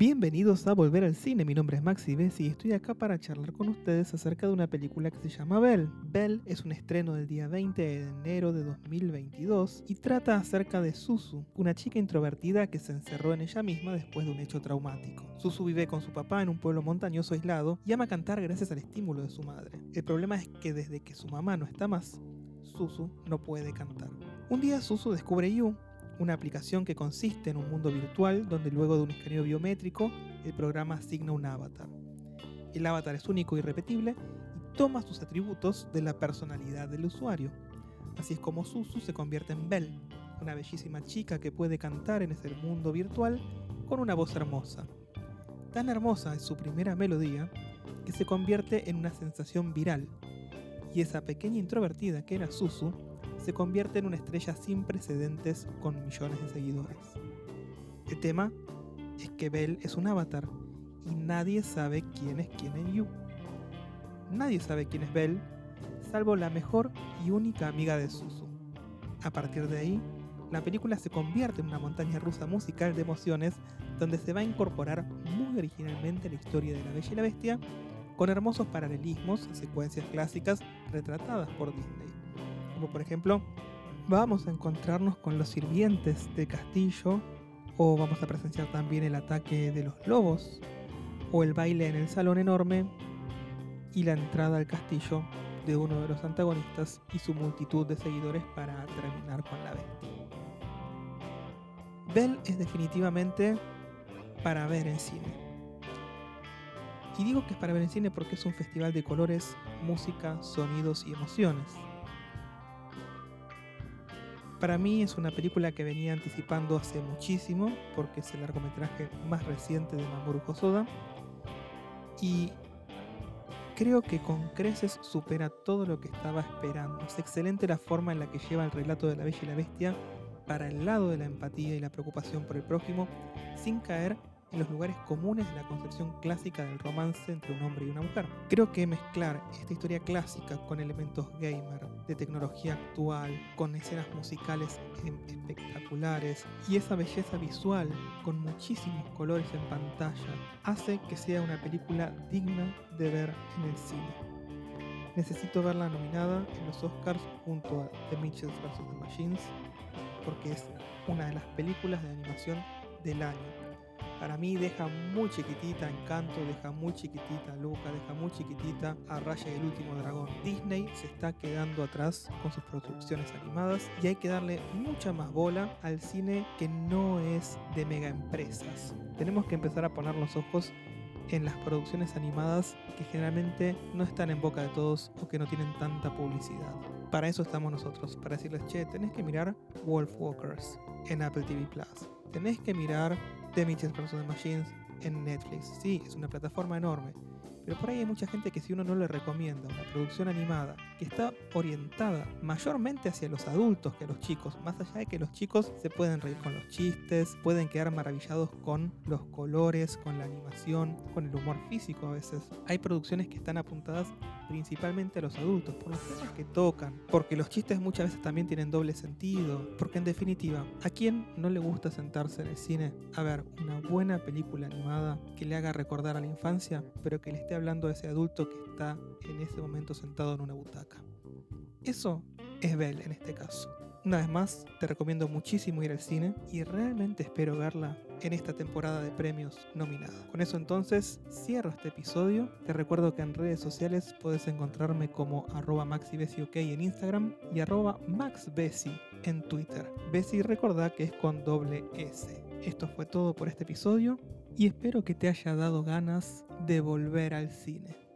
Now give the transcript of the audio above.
Bienvenidos a Volver al Cine, mi nombre es Maxi Bessi y estoy acá para charlar con ustedes acerca de una película que se llama Belle. Belle es un estreno del día 20 de enero de 2022 y trata acerca de Susu, una chica introvertida que se encerró en ella misma después de un hecho traumático. Susu vive con su papá en un pueblo montañoso aislado y ama cantar gracias al estímulo de su madre. El problema es que desde que su mamá no está más, Susu no puede cantar. Un día Susu descubre You, una aplicación que consiste en un mundo virtual donde luego de un escaneo biométrico el programa asigna un avatar. El avatar es único y repetible y toma sus atributos de la personalidad del usuario. Así es como Susu se convierte en Belle, una bellísima chica que puede cantar en ese mundo virtual con una voz hermosa. Tan hermosa es su primera melodía que se convierte en una sensación viral. Y esa pequeña introvertida que era Susu se convierte en una estrella sin precedentes con millones de seguidores. El tema es que Belle es un avatar y nadie sabe quién es quién en You. Nadie sabe quién es Belle, salvo la mejor y única amiga de Susu. A partir de ahí, la película se convierte en una montaña rusa musical de emociones donde se va a incorporar muy originalmente la historia de la Bella y la Bestia, con hermosos paralelismos secuencias clásicas retratadas por Disney por ejemplo vamos a encontrarnos con los sirvientes del castillo o vamos a presenciar también el ataque de los lobos o el baile en el salón enorme y la entrada al castillo de uno de los antagonistas y su multitud de seguidores para terminar con la bestia. Bell es definitivamente para ver en cine. Y digo que es para ver en cine porque es un festival de colores, música, sonidos y emociones. Para mí es una película que venía anticipando hace muchísimo, porque es el largometraje más reciente de Mamoru Hosoda. Y creo que con creces supera todo lo que estaba esperando. Es excelente la forma en la que lleva el relato de la Bella y la Bestia para el lado de la empatía y la preocupación por el prójimo, sin caer en los lugares comunes de la concepción clásica del romance entre un hombre y una mujer. Creo que mezclar esta historia clásica con elementos gamer, de tecnología actual, con escenas musicales espectaculares y esa belleza visual con muchísimos colores en pantalla hace que sea una película digna de ver en el cine. Necesito verla nominada en los Oscars junto a The Mitchells vs. The Machines porque es una de las películas de animación del año para mí deja muy chiquitita Encanto, deja muy chiquitita Luca, deja muy chiquitita a Raya y el último dragón. Disney se está quedando atrás con sus producciones animadas y hay que darle mucha más bola al cine que no es de mega empresas. Tenemos que empezar a poner los ojos en las producciones animadas que generalmente no están en boca de todos o que no tienen tanta publicidad. Para eso estamos nosotros, para decirles, che, tenés que mirar Wolf Walkers en Apple TV Plus. Tenés que mirar The Mitchell vs. Machines en Netflix. Sí, es una plataforma enorme, pero por ahí hay mucha gente que si uno no le recomienda una producción animada que está orientada mayormente hacia los adultos que a los chicos, más allá de que los chicos se pueden reír con los chistes, pueden quedar maravillados con los colores, con la animación, con el humor físico a veces. Hay producciones que están apuntadas principalmente a los adultos, por los temas que tocan, porque los chistes muchas veces también tienen doble sentido, porque en definitiva, ¿a quién no le gusta sentarse en el cine a ver una buena película animada que le haga recordar a la infancia, pero que le esté hablando a ese adulto que está en ese momento sentado en una butaca? Eso es Bell en este caso. Una vez más, te recomiendo muchísimo ir al cine y realmente espero verla en esta temporada de premios nominada. Con eso entonces cierro este episodio. Te recuerdo que en redes sociales puedes encontrarme como arroba maxibesiok en Instagram y arroba maxbesi en Twitter. Besi recordá que es con doble S. Esto fue todo por este episodio y espero que te haya dado ganas de volver al cine.